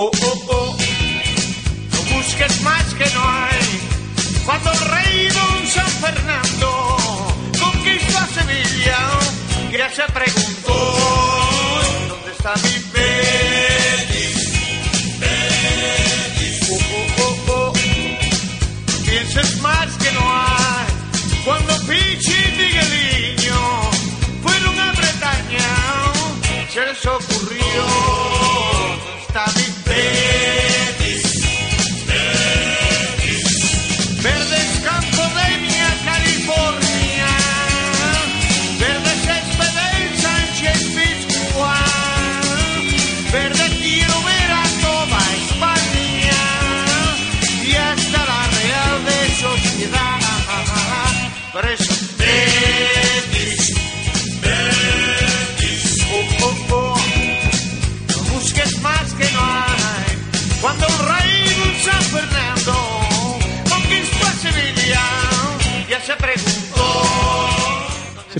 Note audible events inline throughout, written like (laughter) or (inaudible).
oh, oh, oh. No busques más que no hay. Cuando el rey Don San Fernando conquistó Sevilla, ya se preguntó,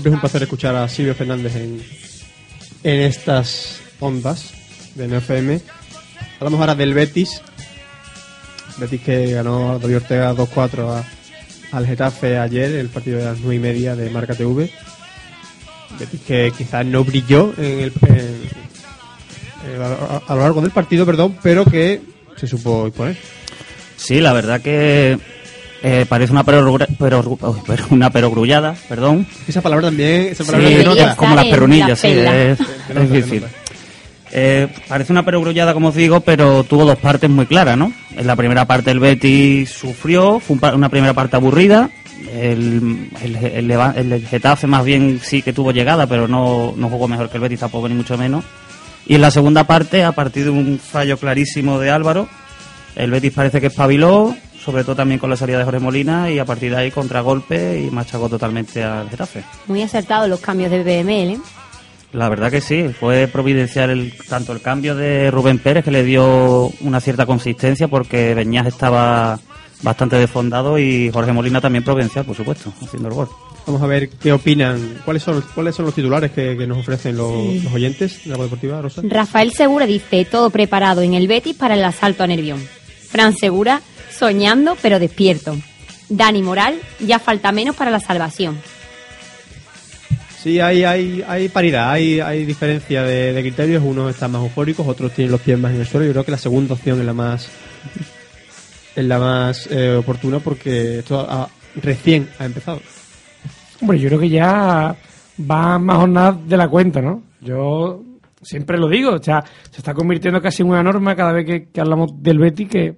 Siempre es un placer escuchar a Silvio Fernández en, en estas ondas de NFM. Hablamos ahora del Betis. Betis que ganó David Ortega 2-4 a- al Getafe ayer, el partido de las 9 y media de Marca TV. Betis que quizás no brilló en el, a lo largo del partido, perdón, pero que se supo imponer. Sí, la verdad que eh, parece una perogru- perogru- uy, pero- una perogrullada, perdón. Esa palabra también, esa Sí, palabra se nota. como las la sí, es, es difícil. Eh, parece una perogrullada, como os digo, pero tuvo dos partes muy claras, ¿no? En la primera parte el Betis sufrió, fue un una primera parte aburrida. El, el, el Getafe más bien sí que tuvo llegada, pero no, no jugó mejor que el Betis tampoco, ni mucho menos. Y en la segunda parte, a partir de un fallo clarísimo de Álvaro, el Betis parece que espabiló, sobre todo también con la salida de Jorge Molina, y a partir de ahí contragolpe y machacó totalmente al Getafe. Muy acertados los cambios de BML. ¿eh? La verdad que sí, fue providencial el, tanto el cambio de Rubén Pérez, que le dio una cierta consistencia, porque Beñaz estaba bastante desfondado, y Jorge Molina también providencial, por supuesto, haciendo el gol. Vamos a ver qué opinan, cuáles son, cuáles son los titulares que, que nos ofrecen los, los oyentes de la deportiva, Rosa. Rafael Segura dice, todo preparado en el Betis para el asalto a Nervión. Fran Segura, soñando pero despierto. Dani Moral, ya falta menos para la salvación. Sí, hay, hay, hay paridad, hay, hay diferencia de, de criterios. Unos están más eufóricos, otros tienen los pies más en el suelo. Yo creo que la segunda opción es la más es la más eh, oportuna porque esto ha- recién ha empezado. Hombre, yo creo que ya va más jornadas de la cuenta, ¿no? Yo siempre lo digo, o sea, se está convirtiendo casi en una norma cada vez que, hablamos del Betty que,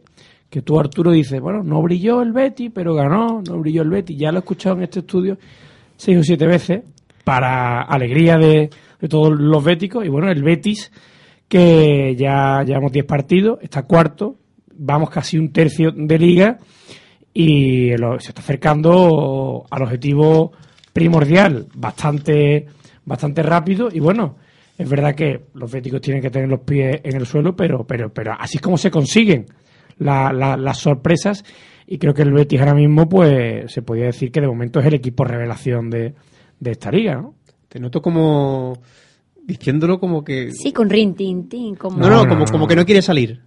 que tú, Arturo, dices, bueno, no brilló el Betty, pero ganó, no brilló el Betty. Ya lo he escuchado en este estudio seis o siete veces para alegría de, de todos los béticos. Y bueno, el Betis, que ya llevamos 10 partidos, está cuarto, vamos casi un tercio de liga y se está acercando al objetivo primordial bastante bastante rápido y bueno es verdad que los béticos tienen que tener los pies en el suelo pero pero pero así es como se consiguen la- la- las sorpresas y creo que el Betis ahora mismo pues se podría decir que de momento es el equipo revelación de, de esta liga ¿no? Te noto como diciéndolo como que Sí, con rin, tin, tin, como... no, no, No, no, como, no, como que no quiere salir.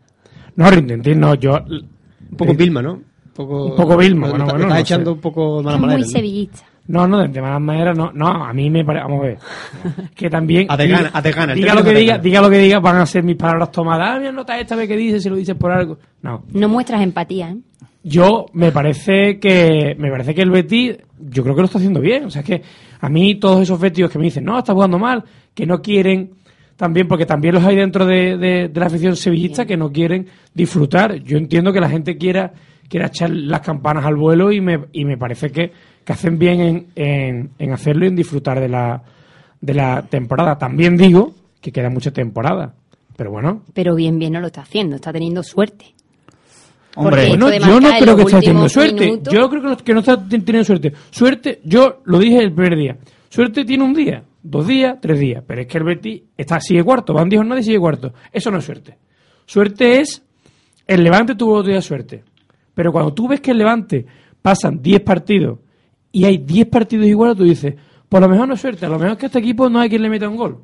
no Rintintín no yo Un poco Eh, Vilma, ¿no? Un poco, un poco Vilma, bueno, bueno, estás no echando sé. un poco de mala es muy sevillista. No, no, de malas maneras no. No, a mí me parece. Vamos a ver. Que también. (laughs) A de gana, a de gana, Diga lo término que de diga, gana. diga lo que diga, van a ser mis palabras tomadas. Ah, mira, nota esta vez que dices, si lo dices por algo. No. No muestras empatía, ¿eh? Yo me parece que. Me parece que el Betis, yo creo que lo está haciendo bien. O sea, es que a mí todos esos Betis que me dicen, no, está jugando mal, que no quieren. También, porque también los hay dentro de, de- de la afición sevillista que no quieren disfrutar. Yo entiendo que la gente quiera, quiera echar las campanas al vuelo y me, y me parece que, que hacen bien en, en, en hacerlo y en disfrutar de la, de la temporada. También digo que queda mucha temporada. Pero bueno, Pero bien, bien no lo está haciendo, está teniendo suerte. Hombre, Bueno, yo no creo que esté teniendo suerte. minutos. Yo creo que no, que no está ten- teniendo suerte. Suerte, yo lo dije el primer día. Suerte tiene un día, dos días, tres días. Pero es que el Betis está, sigue cuarto. Van 10 jornadas y sigue cuarto. Eso no es suerte. Suerte es. El Levante tuvo otro día suerte. Pero cuando tú ves que el Levante pasan 10 partidos y hay 10 partidos iguales, tú dices, por lo mejor no es suerte. A lo mejor es que a este equipo no hay quien le meta un gol.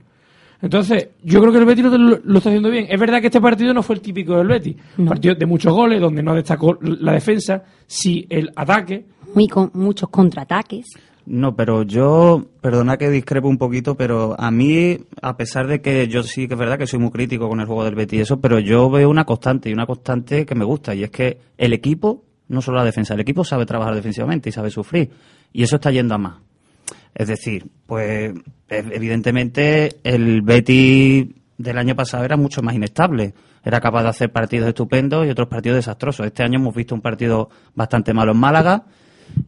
Entonces, yo creo que el Betis lo, lo- lo está haciendo bien. Es verdad que este partido no fue el típico del Betis. Un No. partido de muchos goles, donde no destacó la defensa, sí el ataque. Muy con muchos contraataques. No, pero yo, perdona que discrepo un poquito, pero a mí, a pesar de que yo sí que es verdad que soy muy crítico con el juego del Betis y eso, pero yo veo una constante y una constante que me gusta y es que el equipo, no solo la defensa, el equipo sabe trabajar defensivamente y sabe sufrir y eso está yendo a más. Es decir, pues ev- evidentemente el Betis del año pasado era mucho más inestable. Era capaz de hacer partidos estupendos y otros partidos desastrosos. Este año hemos visto un partido bastante malo en Málaga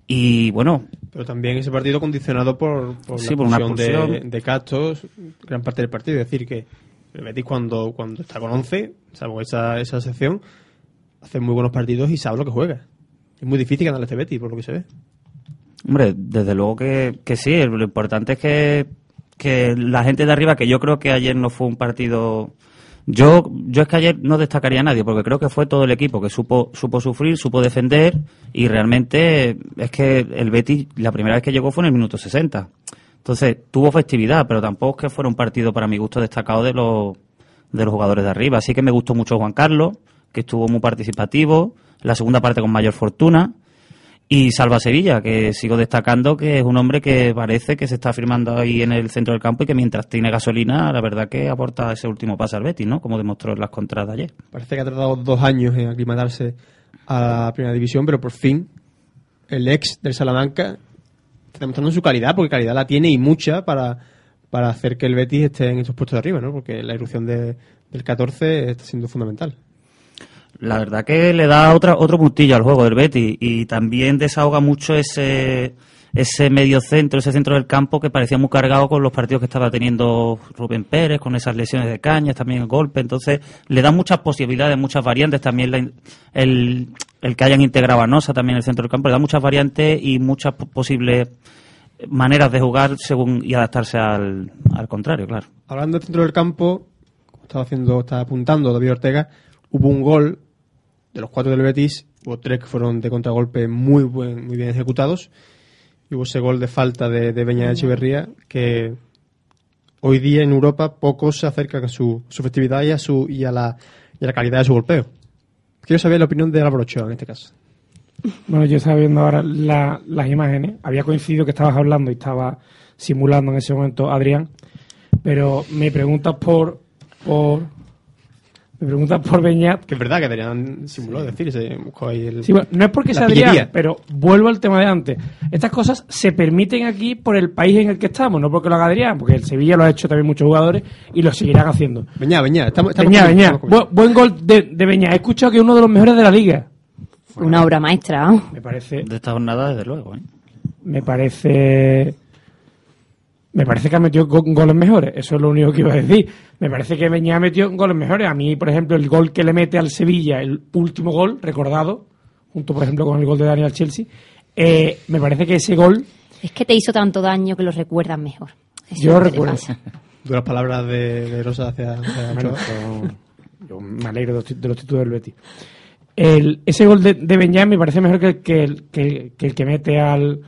y bueno, Pero también ese partido condicionado por, por Sí, la por una de, de Castros, gran parte del partido. Es decir, que el Betis cuando, cuando está con 11, salvo esa, esa sección, hace muy buenos partidos y sabe lo que juega. Es muy difícil ganar este Betis, por lo que se ve. Hombre, desde luego que, que sí. Lo importante es que, que la gente de arriba, que yo creo que ayer no fue un partido. Yo, yo es que ayer no destacaría a nadie, porque creo que fue todo el equipo que supo, supo sufrir, supo defender, y realmente es que el Betis, la primera vez que llegó fue en el minuto 60. Entonces, tuvo festividad, pero tampoco es que fuera un partido para mi gusto destacado de los, de los jugadores de arriba. Así que me gustó mucho Juan Carlos, que estuvo muy participativo, la segunda parte con mayor fortuna. Y Salva Sevilla, que sigo destacando que es un hombre que parece que se está firmando ahí en el centro del campo y que mientras tiene gasolina, la verdad que aporta ese último paso al Betis, ¿no? Como demostró en las contras de ayer. Parece que ha tardado dos años en aclimatarse a la primera división, pero por fin el ex del Salamanca está demostrando su calidad, porque calidad la tiene y mucha para, para hacer que el Betis esté en esos puestos de arriba, ¿no? Porque la irrupción de- del 14 está siendo fundamental. La verdad que le da otra, otro puntillo al juego del Betis y también desahoga mucho ese, ese medio centro, ese centro del campo que parecía muy cargado con los partidos que estaba teniendo Rubén Pérez, con esas lesiones de cañas, también el golpe. Entonces, le da muchas posibilidades, muchas variantes. También la el, el que hayan integrado a Nosa también en el centro del campo le da muchas variantes y muchas po- posibles maneras de jugar según y adaptarse al, al contrario, claro. Hablando del centro del campo, como estaba haciendo, estaba apuntando David Ortega, hubo un gol de los cuatro del Betis, hubo tres que fueron de contragolpe muy buen, muy bien ejecutados, y hubo ese gol de falta de, de Beña Echeverría que hoy día en Europa pocos se acercan a su, su festividad y a su y a la, y a la calidad de su golpeo. Quiero saber la opinión de Álvaro Ochoa en este caso. Bueno, yo estaba viendo ahora la- las imágenes. Había coincidido que estabas hablando y estaba simulando en ese momento Adrián. Pero me preguntas por. por me preguntas por Beñat. Que es verdad que Adrián simuló, es decir, se buscó ahí el... Sí, bueno, no es porque sea Adrián, pillería. pero vuelvo al tema de antes. Estas cosas se permiten aquí por el país en el que estamos, no porque lo haga Adrián, porque el Sevilla lo ha hecho también muchos jugadores y lo seguirán haciendo. Beñá, Beñá, estamos, estamos Beñat, con- Beñat. estamos con- Bu- buen gol de, de Beñat. He escuchado que es uno de los mejores de la liga. Una obra maestra, vamos. Me parece. De esta jornada, desde luego. ¿eh? me parece me parece que ha metido go- goles mejores eso es lo único que iba a decir me parece que Beñá ha metido goles mejores a mí por ejemplo el gol que le mete al Sevilla el último gol recordado junto por ejemplo con el gol de Daniel Chelsea eh, me parece que ese gol Es que te hizo tanto daño que lo recuerdas mejor. Eso Yo es lo recuerdo. (laughs) Duras palabras de, de Rosa hacia, hacia Bueno, yo me alegro de los, tit- de los títulos del Betis. El, ese gol de, de me parece mejor que, el- que, el, que, que el que mete al,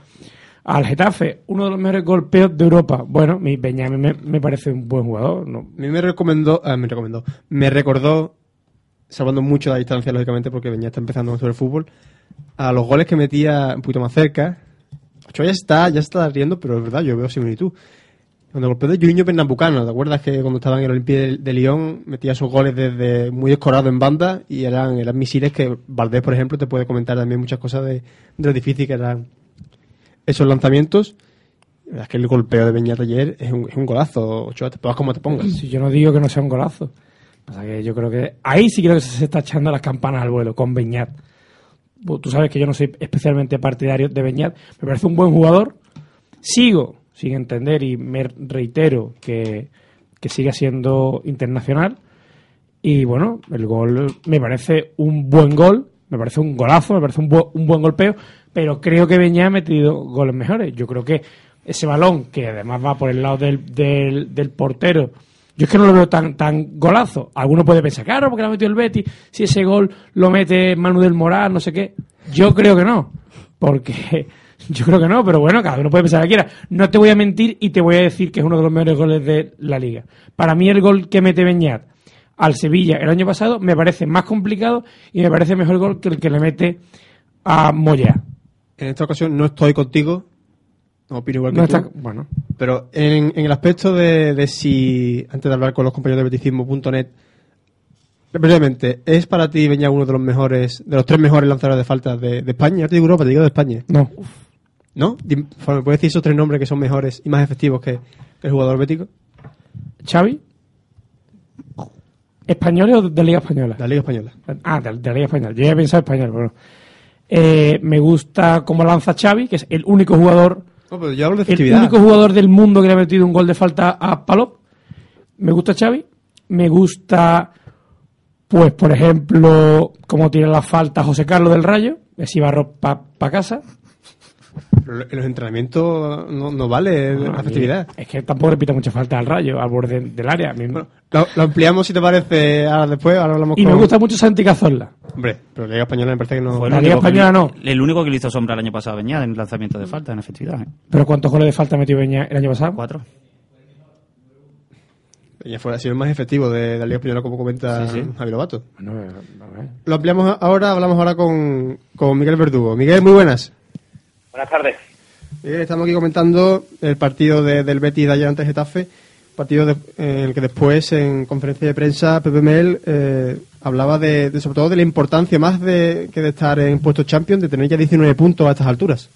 al Getafe. Uno de los mejores golpeos de Europa. Bueno, mi Beñat me, me parece un buen jugador. No, A mí me recomendó, ah, me recomendó, me recordó, salvando mucho la distancia, lógicamente, porque venía está empezando sobre el fútbol, a los goles que metía un poquito más cerca. Ochoa ya está, ya está riendo, pero es verdad, yo veo similitud. Cuando golpeó de Juninho Pernambucano, ¿te acuerdas que cuando estaba en el de, de Lyon metía sus goles desde muy escorado en banda y eran, eran misiles que Valdés, por ejemplo, te puede comentar también muchas cosas de, de lo difícil que eran esos lanzamientos. La verdad es que el golpeo de Beñat ayer es un, es un golazo, Ochoa, te pongas como te pongas. Si yo no digo que no sea un golazo. Pasa que yo creo que ahí sí creo que se está echando las campanas al vuelo con Beñat. Bu- Tú sabes que yo no soy especialmente partidario de Beñat. Me parece un buen jugador. Sigo sin entender y me reitero que, que siga siendo internacional. Y bueno, el gol me parece un buen gol, me parece un golazo, me parece un, bu- un buen golpeo, pero creo que Beñat ha metido goles mejores. Yo creo que ese balón, que además va por el lado del, del, del portero, yo es que no lo veo tan, tan golazo. Alguno puede pensar, claro, porque lo ha metido el Betis, si ese gol lo mete Manu del Moral, no sé qué. Yo creo que no, porque (laughs) Yo creo que no, pero bueno, cada uno puede pensar lo que quiera. No te voy a mentir y te voy a decir que es uno de los mejores goles de la liga. Para mí el gol que mete Beñat al Sevilla el año pasado me parece más complicado y me parece mejor gol que el que le mete a Moya. En esta ocasión no estoy contigo, no opino igual que No tú, está, bueno, pero en, en el aspecto de, de si, antes de hablar con los compañeros de beticismo.net, brevemente, ¿es para ti Beñat uno de los mejores, de los tres mejores lanzadores de faltas de, de España? Yo te digo Europa, te digo de España. no. ¿No? Dim- por favor, ¿Me puedes decir esos tres nombres que son mejores y más efectivos que, que el jugador bético? Xavi. ¿Españoles o de Liga Española? De la Liga Española. Ah, de, de la Liga Española. Yo ya he pensado español, pero. Eh, me gusta cómo lanza Xavi, que es el único jugador No, pero yo hablo de el único jugador del mundo que le ha metido un gol de falta a Palop. Me gusta Xavi. Me gusta, pues, por ejemplo, cómo tira la falta José Carlos del Rayo. Así va para casa. Pero en los entrenamientos no, no vale Ah, la efectividad. Es que tampoco repite mucha falta al Rayo, al borde del área. Bueno, lo, lo ampliamos si te parece ahora después, ahora hablamos y con... me gusta mucho Santi Cazorla. Hombre, pero la Liga Española me parece que no... Fue el La único Liga que Española no. El único que le hizo sombra el año pasado a Beñat en lanzamiento de falta, en efectividad. ¿eh? Pero ¿cuántos goles de falta metió Beña el año pasado? Cuatro. Ya fue, ha sido el más efectivo de, de la Liga Española, como comenta Sí, sí. Javi Lobato. Bueno. Lo ampliamos ahora, hablamos ahora con, con Miguel Verdugo. Miguel, muy buenas. Buenas tardes. Miguel, estamos aquí comentando el partido de- del Betis de ayer ante Getafe, partido de- en el que después, en conferencia de prensa, Pepe Mel eh, hablaba de, de, sobre todo de la importancia más de que de estar en puestos Champions, de tener ya 19 puntos a estas alturas.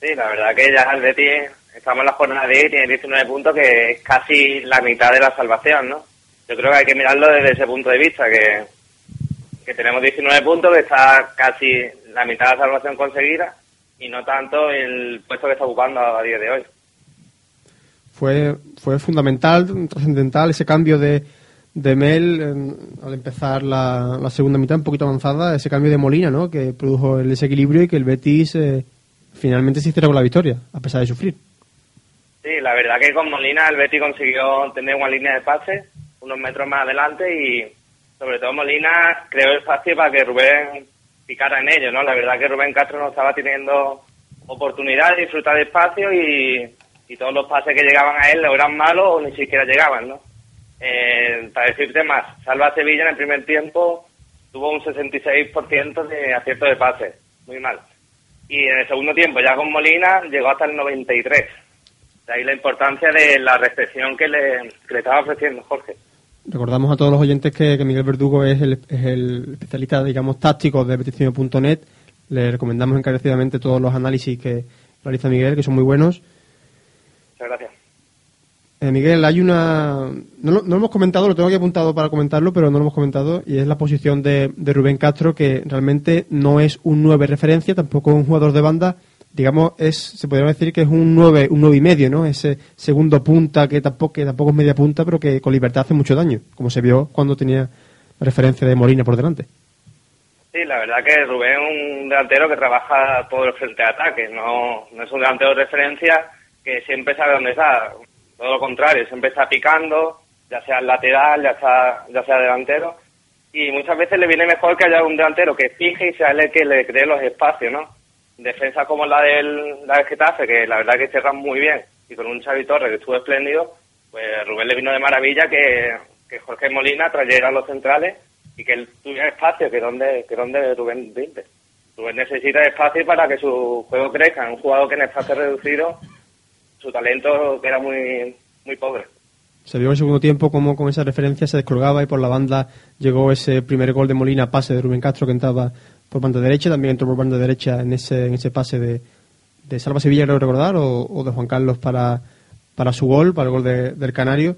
Sí, la verdad que ya el Betis, estamos en la jornada 10 y tiene 19 puntos, que es casi la mitad de la salvación, ¿no? Yo creo que hay que mirarlo desde ese punto de vista, que, que tenemos 19 puntos, que está casi la mitad de la salvación conseguida y no tanto el puesto que está ocupando a día de hoy. Fue, fue fundamental, trascendental ese cambio de, de Mel en- al empezar la, la segunda mitad un poquito avanzada, ese cambio de Molina, ¿no? Que produjo el desequilibrio y que el Betis eh, finalmente se hiciera con la victoria, a pesar de sufrir. Sí, la verdad que con Molina el Betis consiguió tener una línea de pase unos metros más adelante y sobre todo Molina creó espacio para que Rubén picara en ello, ¿no? La verdad que Rubén Castro no estaba teniendo oportunidad de disfrutar de espacio y, todos los pases que llegaban a él eran malos o ni siquiera llegaban, ¿no? Eh, para decirte más, Salva Sevilla en el primer tiempo tuvo un 66% de acierto de pases, muy mal. Y en el segundo tiempo, ya con Molina, llegó hasta el 93. De ahí la importancia de la recepción que le, que le estaba ofreciendo Jorge. Recordamos a todos los oyentes que, que Miguel Verdugo es el, es el especialista, digamos, táctico de petición.net. Le recomendamos encarecidamente todos los análisis que realiza Miguel, que son muy buenos. Muchas gracias. Eh, Miguel, hay una... No lo, no lo hemos comentado, lo tengo aquí apuntado para comentarlo, pero no lo hemos comentado, y es la posición de, de Rubén Castro, que realmente no es un 9 referencia, tampoco es un jugador de banda, digamos, es se podría decir que es un 9, un 9 y medio, ¿no? Ese segundo punta que tampoco, que tampoco es media punta, pero que con libertad hace mucho daño, como se vio cuando tenía referencia de Molina por delante. Sí, la verdad que Rubén es un delantero que trabaja todo el frente de ataque, no, no es un delantero de referencia que siempre sabe dónde está, todo lo contrario, siempre está picando, ya sea lateral, ya sea, ya sea delantero, y muchas veces le viene mejor que haya un delantero que fije y sea el que le cree los espacios, ¿no? Defensa como la del, la del Getafe, que la verdad que cierran muy bien, y con un Xavi Torres que estuvo espléndido, pues Rubén le vino de maravilla que, que Jorge Molina trayera a los centrales y que él tuviera espacio, que donde, que donde Rubén rinde. Rubén necesita espacio para que su juego crezca. Un jugador que en espacio reducido, su talento que era muy, muy pobre. Se vio en el segundo tiempo como con esa referencia se descolgaba y por la banda llegó ese primer gol de Molina, pase de Rubén Castro que entraba por banda derecha, también entró por banda derecha en ese, en ese pase de, de Salva Sevilla, creo recordar, o, de Juan Carlos para, para su gol, para el gol de- del Canario.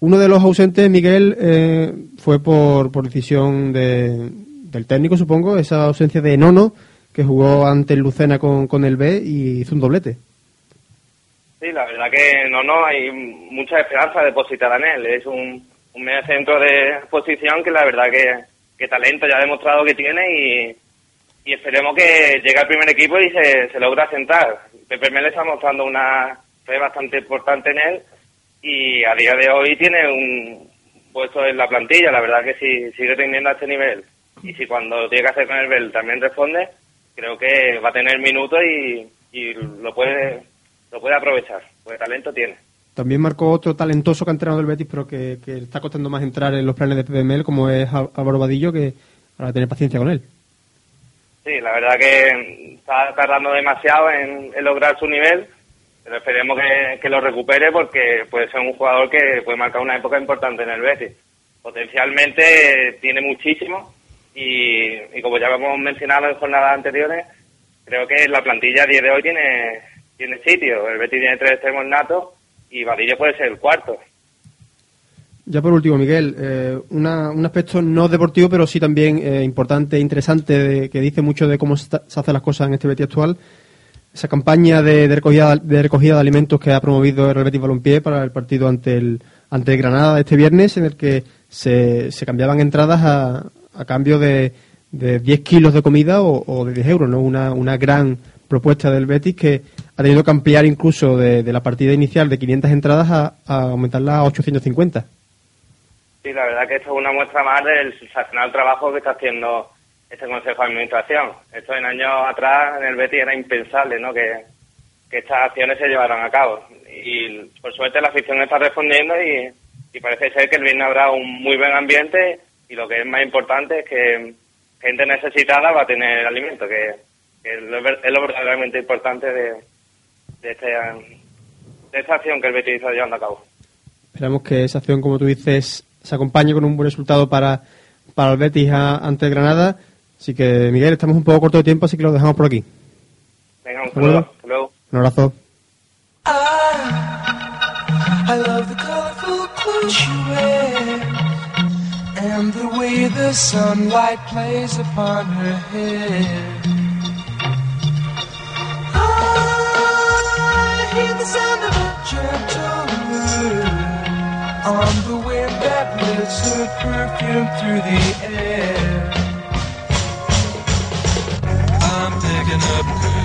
Uno de los ausentes, Miguel, eh, fue por, por decisión de- del técnico, supongo, esa ausencia de Nono, que jugó ante el Lucena con, con el B y hizo un doblete. Sí, la verdad que no, no, hay mucha esperanza depositada en él. Es un, un medio centro de posición que la verdad que, que talento ya ha demostrado que tiene y, y esperemos que llegue al primer equipo y se, se logra sentar. Pepe Mel está mostrando una fe bastante importante en él y a día de hoy tiene un puesto en la plantilla. La verdad que si sigue teniendo a este nivel y si cuando tiene que hacer con el Bel también responde, creo que va a tener minutos y, y lo puede lo puede aprovechar, porque talento tiene. También marcó otro talentoso que ha entrenado el Betis, pero que, que está costando más entrar en los planes de PBML, como es Álvaro Vadillo, que habrá que tener paciencia con él. Sí, la verdad que está tardando demasiado en, lograr su nivel, pero esperemos que, que lo recupere porque puede ser un jugador que puede marcar una época importante en el Betis. Potencialmente tiene muchísimo y, y como ya hemos mencionado en jornadas anteriores, creo que la plantilla a día de hoy tiene, tiene sitio. El Betis tiene tres extremos natos y Vadillo puede ser el cuarto. Ya por último, Miguel, eh, una- un aspecto no deportivo, pero sí también eh, importante e interesante, de- que dice mucho de cómo se, hacen las cosas en este Betis actual. Esa campaña de, recogida, de recogida de alimentos que ha promovido el Betis Balompié para el partido ante el, ante el Granada este viernes, en el que se, cambiaban entradas a, a cambio de, de 10 kilos de comida o, de 10 euros, ¿no? Una, una gran propuesta del Betis que ha tenido que ampliar incluso de, la partida inicial de 500 entradas a, a aumentarla a 850. Sí, la verdad que esto es una muestra más del sensacional trabajo que está haciendo este Consejo de Administración. Esto en años atrás en el Betis era impensable, ¿no? Que, que estas acciones se llevaran a cabo. Y por suerte la afición está respondiendo y, parece ser que el viernes habrá un muy buen ambiente y lo que es más importante es que gente necesitada va a tener alimento, que, es lo verdaderamente importante de, de, este, de esta acción que el Betis está llevando a cabo. Esperamos que esa acción, como tú dices, se acompañe con un buen resultado para, para el Betis a- ante el Granada. Así que, Miguel, estamos un poco corto de tiempo, así que lo dejamos por aquí. Venga, un saludo. Hasta luego. Un abrazo. I love the colorful clothes she wears and the way the sunlight plays upon her hair. I hear the sound of a word on the wind that lifts her perfume through the air. I'm picking up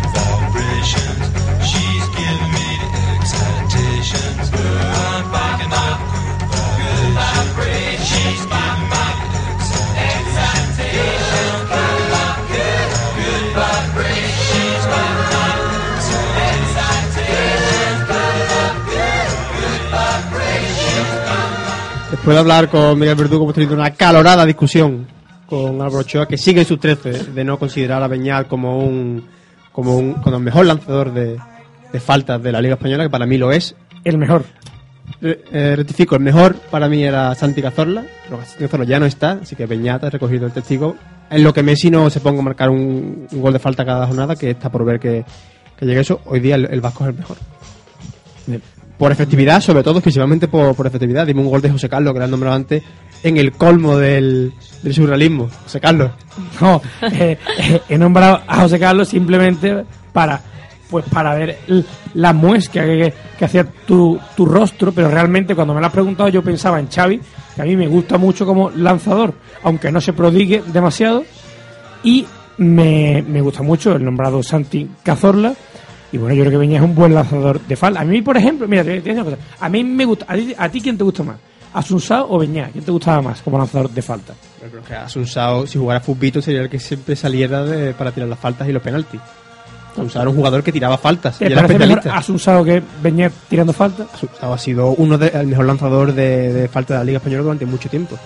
Después de hablar con Miguel Verdugo, hemos tenido una calorada discusión con Álvaro Ochoa, que sigue en sus 13 de no considerar a Beñat como un, como un, como el mejor lanzador de, de faltas de la Liga Española, que para mí lo es. El mejor. Eh, eh, rectifico, el mejor para mí era Santi Cazorla, pero Santi Cazorla ya no está, así que Beñat ha recogido el testigo. En lo que Messi no se ponga a marcar un, un gol de falta cada jornada, que está por ver que, que llegue eso, hoy día el, el Vasco es el mejor. Por efectividad, sobre todo, principalmente por, por efectividad. Dime un gol de José Carlos, que lo han nombrado antes, en el colmo del, surrealismo. José Carlos. No, eh, eh, he nombrado a José Carlos simplemente para pues para ver la muesca que, que hacía tu, tu rostro, pero realmente cuando me lo has preguntado yo pensaba en Xavi, que a mí me gusta mucho como lanzador, aunque no se prodigue demasiado, y me, me gusta mucho el nombrado Santi Cazorla, y bueno, yo creo que Beña es un buen lanzador de falda. A mí, por ejemplo, mira, te voy a decir una cosa, a mí me gusta, a ti, a ti quién te gusta más, Asunsao o Beñá, ¿quién te gustaba más como lanzador de falta? Yo creo que Asunsao, si jugara fútbol, sería el que siempre saliera de- para tirar las faltas y los penaltis. Asunsao era un jugador que tiraba faltas y ¿Te era mejor. Asunsao que Beñat tirando falta? Asunsao ha sido uno de, el mejor lanzador de, de falta de la Liga Española durante mucho tiempo.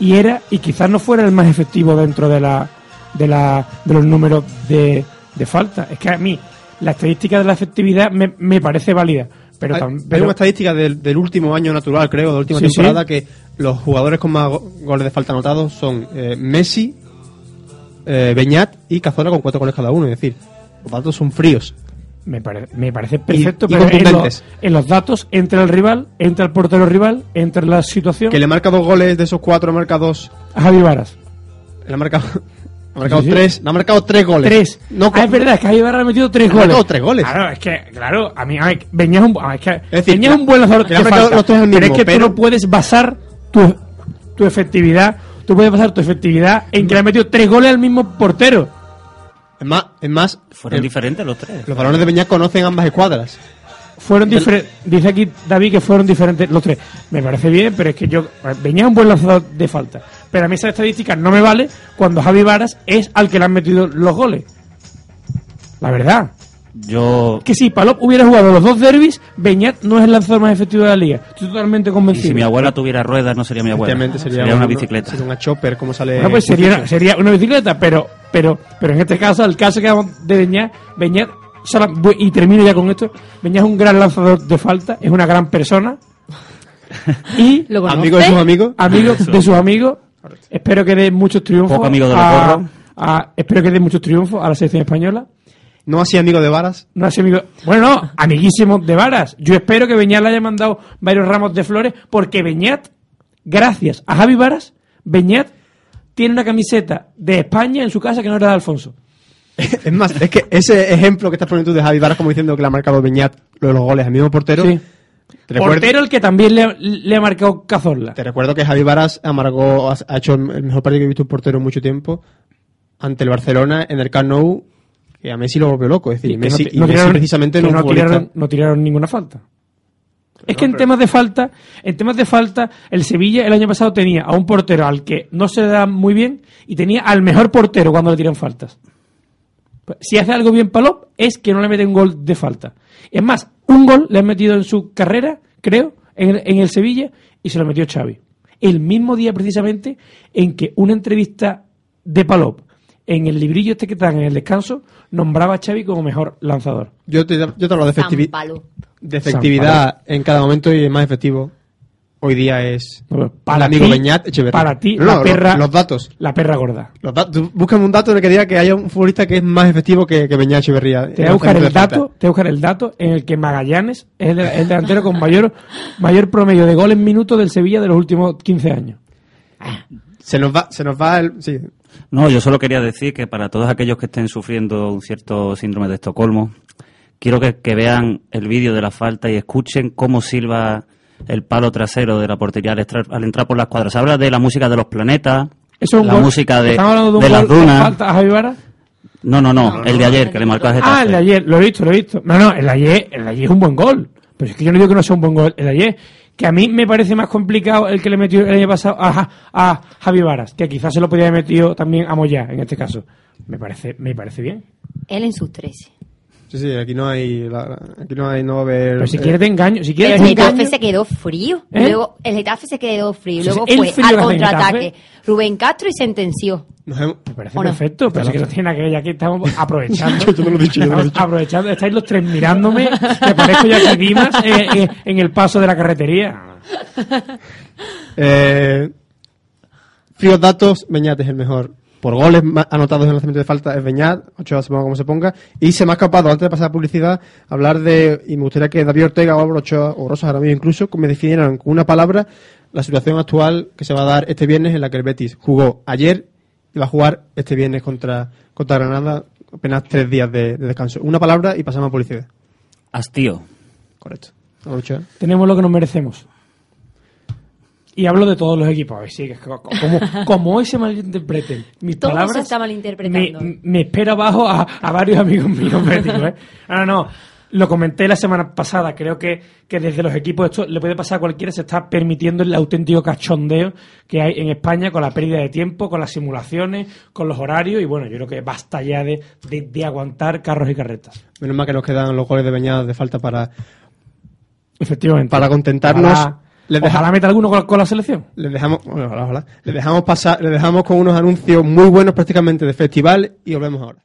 y era y quizás no fuera el más efectivo dentro de la de la de los números de, de falta es que a mí la estadística de la efectividad me, me parece válida pero, hay, tam- hay pero- una estadística del, del último año natural, creo, de la última Sí, temporada, sí. que los jugadores con más go- goles de falta anotados son eh, Messi, eh, Beñat y Cazorla con cuatro goles cada uno. Es decir, los datos son fríos. me, pare- me parece perfecto y pero en, los- en los datos entra el rival entra el portero rival entra la situación Que le marca dos goles de esos cuatro, marca dos. a Javi Varas Le le ha marcado Sí, sí. tres. Ha marcado tres goles. tres No, ah, es verdad es que Javi Varas ha metido tres Ha goles marcado tres goles. claro es que claro a mí a ver, es un, es que decir, Beñat es un buen lanzador ha falta, los tres pero es que pero- tú no puedes basar tu, tu efectividad tú puedes basar tu efectividad en que le ha metido tres goles al mismo portero Es más, es más Fueron el- diferentes los tres. los balones de Beñat conocen ambas escuadras. Fueron diferentes dice aquí David que fueron diferentes los tres me parece bien pero es que yo Beñat es un buen lanzador de falta pero a mí esa estadística no me vale cuando Javi Varas es al que le han metido los goles La verdad. Yo, Que si Palop hubiera jugado los dos derbis, Beñat no es el lanzador más efectivo de la liga. Estoy totalmente y convencido. si mi abuela tuviera ruedas, no sería mi abuela. Efectivamente sería, una una bicicleta. Sería una chopper, como sale. Bueno, pues sería, sería una bicicleta, pero, pero, pero en este caso, el caso que vamos de Beñat, Beñat, y termino ya con esto, Beñat es un gran lanzador de falta, es una gran persona. (laughs) y ¿Lo? Amigo de sus amigos. amigo de sus amigos. Espero que dé muchos triunfos. Poco amigo de los a- espero que dé muchos triunfos a la selección española. No así amigo de varas. No es amigo, bueno, no, amiguísimo de Varas. Yo espero que Beñat le haya mandado varios ramos de flores porque Beñat, gracias a Javi Varas, Beñat tiene una camiseta de España en su casa que no era de Alfonso. (laughs) Es más, es que ese ejemplo que estás poniendo tú de Javi Varas como diciendo que le ha marcado Beñat lo de los goles al mismo portero. Sí. Te Portero el que también le, le ha marcado Cazorla. te recuerdo que Javi Varas amargó, ha ha hecho el mejor partido que he visto un portero en mucho tiempo ante el Barcelona en el Camp Nou, que a Messi lo volvió loco. Es decir, Y Messi, no, y no Messi tiraron- precisamente no es no tiraron, no tiraron ninguna falta. Es que en temas de falta, en temas de falta, el Sevilla el año pasado tenía a un portero al que no se le da muy bien y tenía al mejor portero cuando le tiran faltas. Pues, Si hace algo bien Palop, es que no le mete un gol de falta. Es más, un gol le han metido en su carrera, creo, en el, en el Sevilla, y se lo metió Xavi. El mismo día, precisamente, en que una entrevista de Palop en el librillo este que dan en el descanso, nombraba a Xavi como mejor lanzador. Yo te, yo te hablo de, efectivi- de efectividad en cada momento y es más efectivo. Hoy día es el amigo ti- Beñat Echeverría. Para ti, No, la no, perra, los, los datos. La perra gorda. Los datos. Búscame un dato en el que diga que haya un futbolista que es más efectivo que, que Beñat Echeverría. Te voy a buscar el dato, te voy a buscar el dato en el que Magallanes es el, el delantero con mayor, mayor promedio de gol en minutos del Sevilla de los últimos 15 años. Se nos va, se nos va el. Sí. No, yo solo quería decir que para todos aquellos que estén sufriendo un cierto síndrome de Estocolmo, quiero que, que vean el vídeo de la falta y escuchen cómo silba el palo trasero de la portería al, entrar- al entrar por la escuadra. Se habla de la música de los planetas, Eso es un la gol- música de, ¿Estamos hablando de, un de las gol de dunas. falta a Javi Vara? No, no, no, el de ayer, que le marcó a Getafe. Ah, el de ayer, lo he visto, lo he visto. No, no, el de ayer, el de ayer es un buen gol. Pero es que yo no digo que no sea un buen gol el de ayer. Que a mí me parece más complicado el que le metió el año pasado a, a Javi Varas, que quizás se lo podía haber metido también a Moyá, en este caso. Me parece, me parece bien. Él en sus 13. Sí, sí, aquí no hay. la- aquí no hay. No va a haber. Pero si eh, quieres te engaño, si El quieres Getafe engaño- se quedó frío. ¿Eh? Luego, el Getafe se quedó frío. Luego el fue frío al el contraataque. Getafe. Rubén Castro y sentenció. nos hemos- Me parece ¿O no? perfecto, pero sí que no tiene nada que ver, ya que estamos (laughs) aprovechando. Yo no lo he dicho, yo no lo he dicho. Aprovechando, estáis los tres mirándome, que parezco ya que Dimas eh, eh, en el paso de la carretería. Eh, fríos datos, Beñat es el mejor. Por goles anotados en el lanzamiento de falta es Beñat, Ochoa se ponga como se ponga. Y se me ha escapado, antes de pasar a publicidad, hablar de, y me gustaría que David Ortega o Álvaro Ochoa, o Rosa Jaramillo incluso, que me definieran con una palabra la situación actual que se va a dar este viernes en la que el Betis jugó ayer y va a jugar este viernes contra, contra Granada, apenas tres días de, de descanso. Una palabra y pasamos a publicidad. Hastío. Correcto. Ochoa. Tenemos lo que nos merecemos. Y hablo de todos los equipos. A ver, sí, que es co- como, (laughs) como hoy se malinterpreten mis Todo palabras. se está malinterpretando. Me, me espera abajo a, a varios amigos míos béticos, ¿eh? No, no, no. Lo comenté la semana pasada. Creo que, que desde los equipos esto le puede pasar a cualquiera. Se está permitiendo el auténtico cachondeo que hay en España con la pérdida de tiempo, con las simulaciones, con los horarios. Y bueno, yo creo que basta ya de, de, de aguantar carros y carretas. Menos mal que nos quedan los goles de Beñat de falta para, Efectivamente. para contentarnos. Les deja- ojalá meta alguno con, con la selección. Les dejamos, bueno, ojalá, ojalá. Les dejamos pasar, les dejamos con unos anuncios muy buenos prácticamente de festival y volvemos ahora.